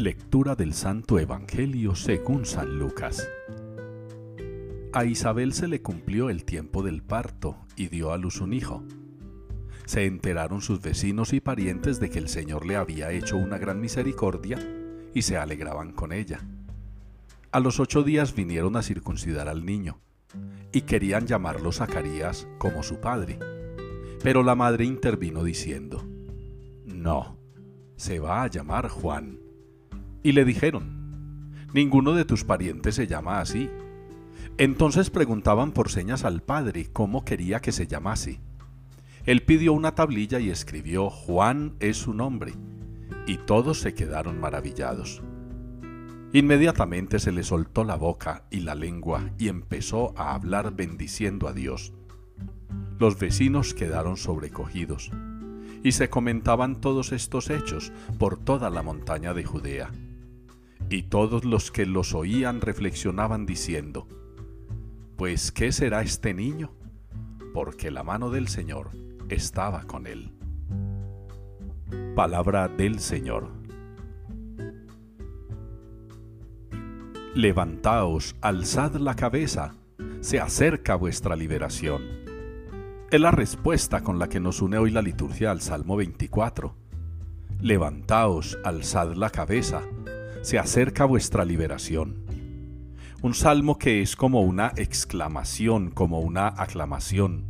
Lectura del Santo Evangelio según San Lucas. A Isabel se le cumplió el tiempo del parto y dio a luz un hijo. Se enteraron sus vecinos y parientes de que el Señor le había hecho una gran misericordia y se alegraban con ella. A los ocho días vinieron a circuncidar al niño y querían llamarlo Zacarías como su padre. Pero la madre intervino diciendo, No, se va a llamar Juan y le dijeron, Ninguno de tus parientes se llama así. Entonces preguntaban por señas al padre cómo quería que se llamase. Él pidió una tablilla y escribió, Juan es su nombre, y todos se quedaron maravillados. Inmediatamente se le soltó la boca y la lengua y empezó a hablar bendiciendo a Dios. Los vecinos quedaron sobrecogidos, y se comentaban todos estos hechos por toda la montaña de Judea. Y todos los que los oían reflexionaban diciendo, Pues ¿qué será este niño? Porque la mano del Señor estaba con él. Palabra del Señor. Levantaos, alzad la cabeza, se acerca vuestra liberación. Es la respuesta con la que nos une hoy la liturgia al Salmo 24. Levantaos, alzad la cabeza, se acerca vuestra liberación. Un salmo que es como una exclamación, como una aclamación.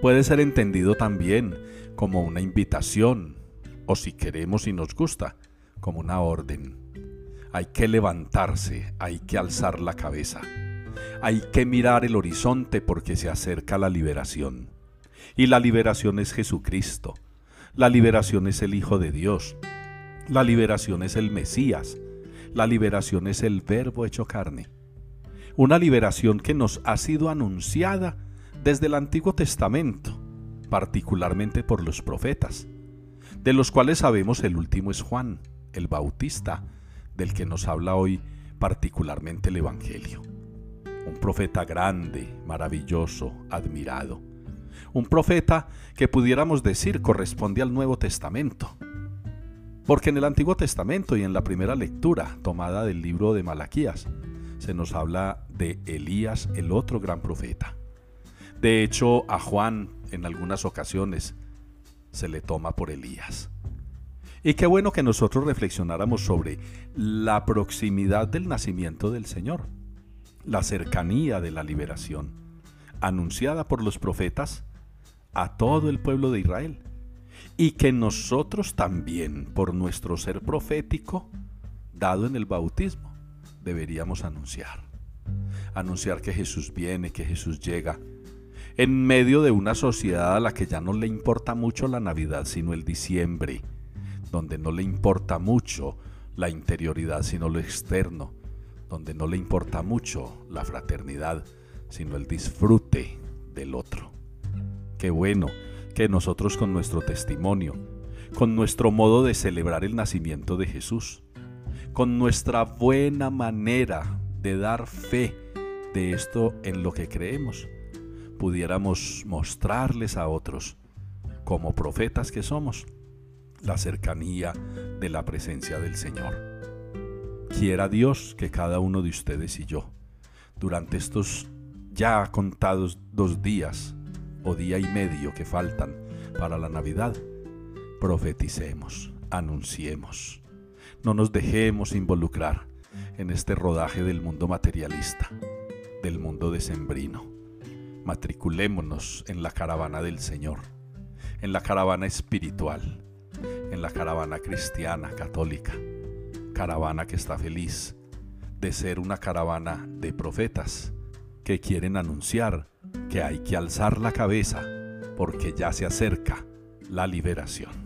Puede ser entendido también como una invitación, o si queremos y nos gusta, como una orden. Hay que levantarse, hay que alzar la cabeza, hay que mirar el horizonte porque se acerca la liberación. Y la liberación es Jesucristo, la liberación es el Hijo de Dios, la liberación es el Mesías, la liberación es el verbo hecho carne. Una liberación que nos ha sido anunciada desde el Antiguo Testamento, particularmente por los profetas, de los cuales sabemos el último es Juan, el Bautista, del que nos habla hoy particularmente el Evangelio. Un profeta grande, maravilloso, admirado. Un profeta que pudiéramos decir corresponde al Nuevo Testamento porque en el Antiguo Testamento y en la primera lectura tomada del libro de Malaquías se nos habla de Elías, el otro gran profeta. De hecho, a Juan en algunas ocasiones se le toma por Elías. Y qué bueno que nosotros reflexionáramos sobre la proximidad del nacimiento del Señor, la cercanía de la liberación, anunciada por los profetas a todo el pueblo de Israel y que nosotros también, por nuestro ser profético, dado en el bautismo, deberíamos anunciar. Anunciar que Jesús viene, que Jesús llega, en medio de una sociedad a la que ya no le importa mucho la Navidad, sino el diciembre, donde no le importa mucho la interioridad, sino lo externo, donde no le importa mucho la fraternidad, sino el disfrute del otro. Qué bueno que nosotros con nuestro testimonio, con nuestro modo de celebrar el nacimiento de Jesús, con nuestra buena manera de dar fe de esto en lo que creemos, pudiéramos mostrarles a otros, como profetas que somos, la cercanía de la presencia del Señor. Quiera Dios que cada uno de ustedes y yo, durante estos ya contados dos días, o día y medio que faltan para la Navidad, profeticemos, anunciemos. No nos dejemos involucrar en este rodaje del mundo materialista, del mundo decembrino. Matriculémonos en la caravana del Señor, en la caravana espiritual, en la caravana cristiana, católica, caravana que está feliz de ser una caravana de profetas que quieren anunciar que hay que alzar la cabeza porque ya se acerca la liberación.